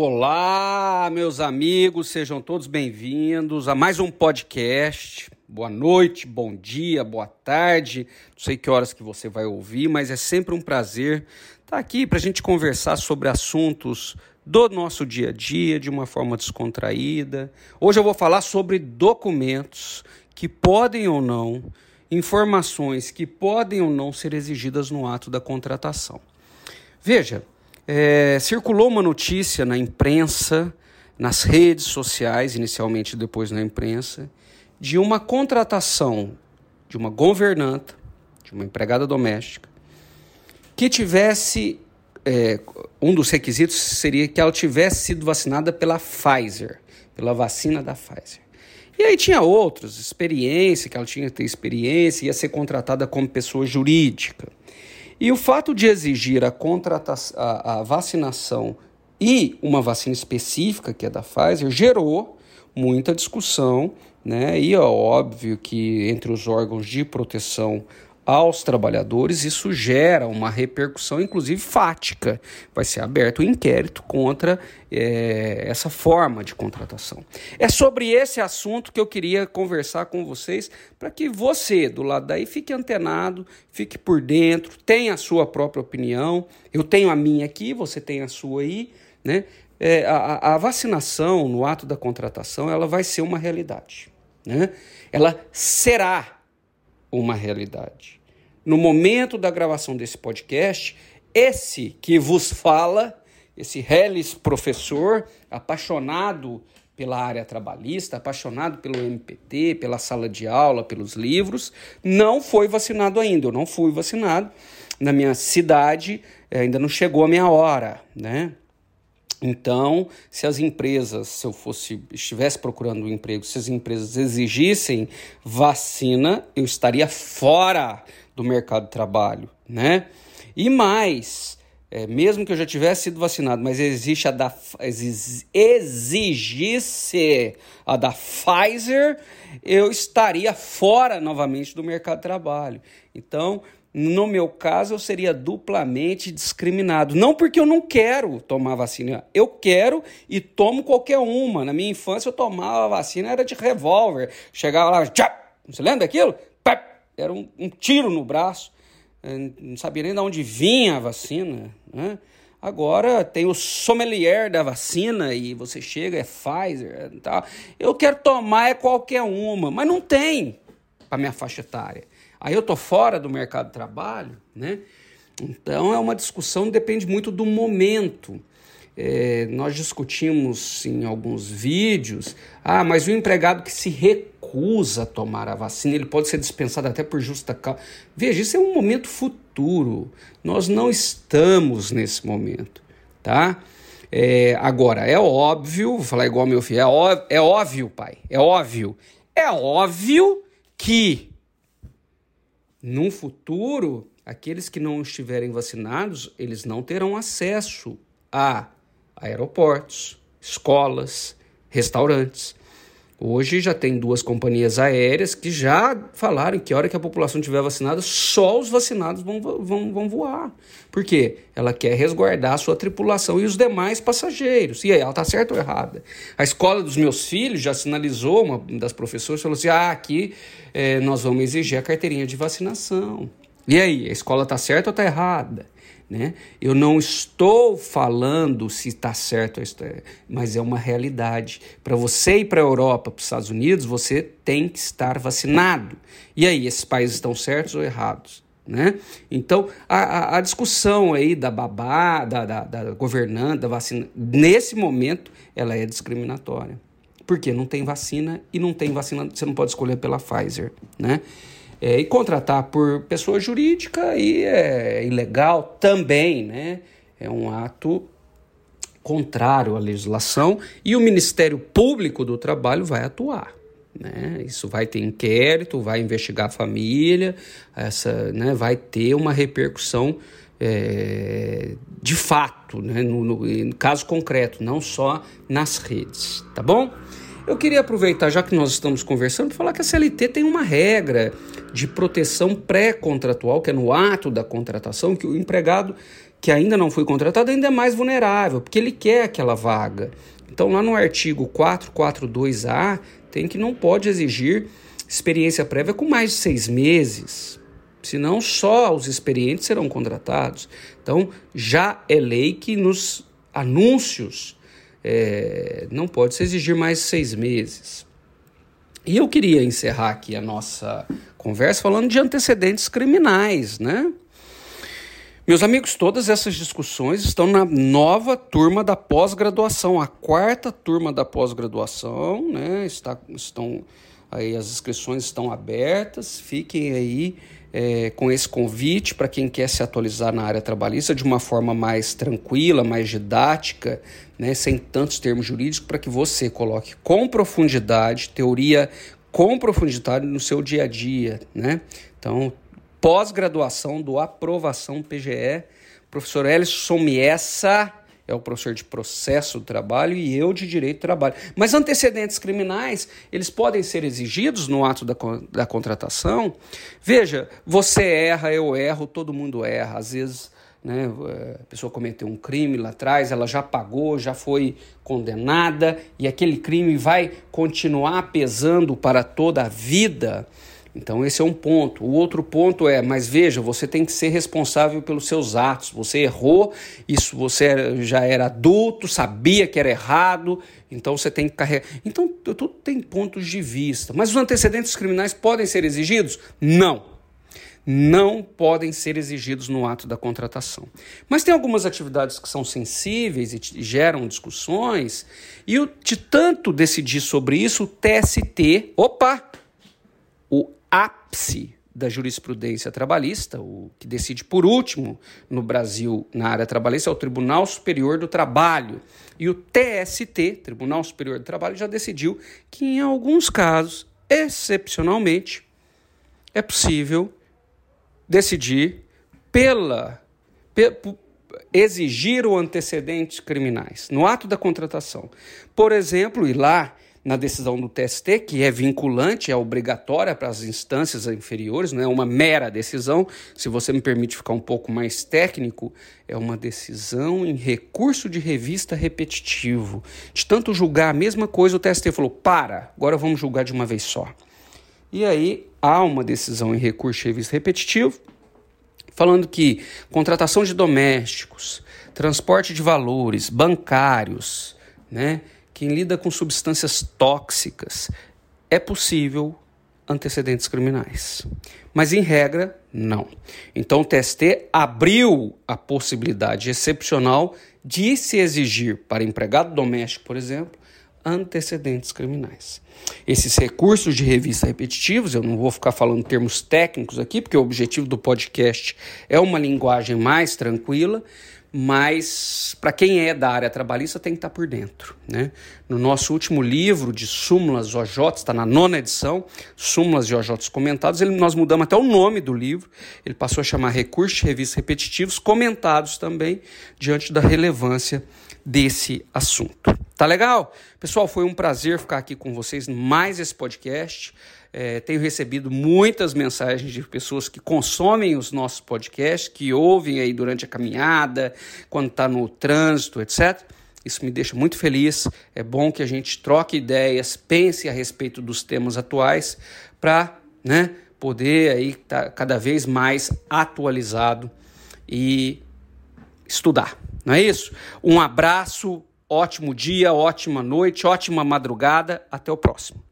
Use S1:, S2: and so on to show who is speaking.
S1: Olá, meus amigos, sejam todos bem-vindos a mais um podcast. Boa noite, bom dia, boa tarde. Não sei que horas que você vai ouvir, mas é sempre um prazer estar aqui para a gente conversar sobre assuntos do nosso dia a dia de uma forma descontraída. Hoje eu vou falar sobre documentos que podem ou não, informações que podem ou não ser exigidas no ato da contratação. Veja, é, circulou uma notícia na imprensa, nas redes sociais, inicialmente depois na imprensa, de uma contratação de uma governanta, de uma empregada doméstica, que tivesse. É, um dos requisitos seria que ela tivesse sido vacinada pela Pfizer, pela vacina da Pfizer. E aí tinha outros, experiência, que ela tinha que ter experiência, ia ser contratada como pessoa jurídica. E o fato de exigir a, a, a vacinação e uma vacina específica, que é da Pfizer, gerou muita discussão, né? E é óbvio que entre os órgãos de proteção aos trabalhadores, isso gera uma repercussão, inclusive fática. Vai ser aberto um inquérito contra é, essa forma de contratação. É sobre esse assunto que eu queria conversar com vocês, para que você, do lado daí, fique antenado, fique por dentro, tenha a sua própria opinião. Eu tenho a minha aqui, você tem a sua aí, né? É, a, a vacinação no ato da contratação ela vai ser uma realidade. Né? Ela será uma realidade no momento da gravação desse podcast, esse que vos fala, esse Hellis professor, apaixonado pela área trabalhista, apaixonado pelo MPT, pela sala de aula, pelos livros, não foi vacinado ainda. Eu não fui vacinado. Na minha cidade eh, ainda não chegou a minha hora, né? Então, se as empresas, se eu fosse estivesse procurando um emprego, se as empresas exigissem vacina, eu estaria fora do mercado de trabalho, né? E mais, é, mesmo que eu já tivesse sido vacinado, mas existe a da exigisse a da Pfizer, eu estaria fora novamente do mercado de trabalho. Então, no meu caso, eu seria duplamente discriminado. Não porque eu não quero tomar vacina, eu quero e tomo qualquer uma. Na minha infância, eu tomava vacina, era de revólver. Chegava lá, você lembra daquilo? era um, um tiro no braço, eh, não sabia nem de onde vinha a vacina. Né? Agora tem o sommelier da vacina e você chega, é Pfizer tal. Eu quero tomar é qualquer uma, mas não tem para minha faixa etária. Aí eu tô fora do mercado de trabalho, né? Então é uma discussão depende muito do momento. É, nós discutimos em alguns vídeos, ah, mas o empregado que se recusa a tomar a vacina, ele pode ser dispensado até por justa causa. Veja, isso é um momento futuro. Nós não estamos nesse momento, tá? É, agora, é óbvio, vou falar igual meu filho, é é óbvio, pai, é óbvio. É óbvio que num futuro, aqueles que não estiverem vacinados, eles não terão acesso a aeroportos, escolas, restaurantes. Hoje já tem duas companhias aéreas que já falaram que a hora que a população estiver vacinada, só os vacinados vão, vão, vão voar. Por quê? Ela quer resguardar a sua tripulação e os demais passageiros. E aí, ela está certa ou errada? A escola dos meus filhos já sinalizou, uma das professoras falou assim: ah, aqui é, nós vamos exigir a carteirinha de vacinação. E aí, a escola está certa ou está errada? Né? Eu não estou falando se está certo, mas é uma realidade. Para você ir para a Europa, para os Estados Unidos, você tem que estar vacinado. E aí, esses países estão certos ou errados? Né? Então, a, a, a discussão aí da babá, da, da, da da vacina, nesse momento, ela é discriminatória. Porque não tem vacina e não tem vacina, você não pode escolher pela Pfizer. Né? É, e contratar por pessoa jurídica e é ilegal também, né? É um ato contrário à legislação e o Ministério Público do Trabalho vai atuar. Né? Isso vai ter inquérito, vai investigar a família, essa, né, vai ter uma repercussão é, de fato, né, no, no, no caso concreto, não só nas redes, tá bom? Eu queria aproveitar, já que nós estamos conversando, para falar que a CLT tem uma regra de proteção pré-contratual, que é no ato da contratação, que o empregado que ainda não foi contratado ainda é mais vulnerável, porque ele quer aquela vaga. Então, lá no artigo 442A, tem que não pode exigir experiência prévia com mais de seis meses, senão só os experientes serão contratados. Então, já é lei que nos anúncios é, não pode se exigir mais seis meses. E eu queria encerrar aqui a nossa conversa falando de antecedentes criminais, né? Meus amigos, todas essas discussões estão na nova turma da pós-graduação, a quarta turma da pós-graduação, né? Está, estão aí as inscrições estão abertas, fiquem aí é, com esse convite para quem quer se atualizar na área trabalhista de uma forma mais tranquila, mais didática, né, sem tantos termos jurídicos, para que você coloque com profundidade, teoria com profundidade no seu dia a dia. Né? Então, pós-graduação do Aprovação PGE, professor Ellison Miessa é o professor de processo do trabalho e eu de direito do trabalho. Mas antecedentes criminais, eles podem ser exigidos no ato da, da contratação? Veja, você erra, eu erro, todo mundo erra. Às vezes né, a pessoa cometeu um crime lá atrás, ela já pagou, já foi condenada e aquele crime vai continuar pesando para toda a vida. Então, esse é um ponto. O outro ponto é, mas veja, você tem que ser responsável pelos seus atos. Você errou, isso você já era adulto, sabia que era errado, então você tem que carregar. Então, tudo tem pontos de vista. Mas os antecedentes criminais podem ser exigidos? Não. Não podem ser exigidos no ato da contratação. Mas tem algumas atividades que são sensíveis e geram discussões, e de tanto decidir sobre isso, o TST, opa, o ápice da jurisprudência trabalhista, o que decide por último no Brasil na área trabalhista é o Tribunal Superior do Trabalho. E o TST, Tribunal Superior do Trabalho, já decidiu que em alguns casos, excepcionalmente, é possível decidir pela pe, exigir o antecedentes criminais no ato da contratação. Por exemplo, e lá na decisão do TST, que é vinculante, é obrigatória para as instâncias inferiores, não é uma mera decisão. Se você me permite ficar um pouco mais técnico, é uma decisão em recurso de revista repetitivo. De tanto julgar a mesma coisa, o TST falou: para, agora vamos julgar de uma vez só. E aí há uma decisão em recurso de revista repetitivo, falando que contratação de domésticos, transporte de valores, bancários, né? quem lida com substâncias tóxicas, é possível antecedentes criminais. Mas, em regra, não. Então, o TST abriu a possibilidade excepcional de se exigir para empregado doméstico, por exemplo, antecedentes criminais. Esses recursos de revista repetitivos, eu não vou ficar falando termos técnicos aqui, porque o objetivo do podcast é uma linguagem mais tranquila, mas para quem é da área trabalhista tem que estar tá por dentro. Né? No nosso último livro de súmulas OJ, está na nona edição, súmulas de OJ comentados, ele, nós mudamos até o nome do livro, ele passou a chamar Recursos de Revistas Repetitivos Comentados também, diante da relevância desse assunto. Tá legal? Pessoal, foi um prazer ficar aqui com vocês mais esse podcast. É, tenho recebido muitas mensagens de pessoas que consomem os nossos podcasts, que ouvem aí durante a caminhada, quando está no trânsito, etc. Isso me deixa muito feliz. É bom que a gente troque ideias, pense a respeito dos temas atuais, para né, poder aí estar tá cada vez mais atualizado e estudar. Não é isso? Um abraço, ótimo dia, ótima noite, ótima madrugada. Até o próximo.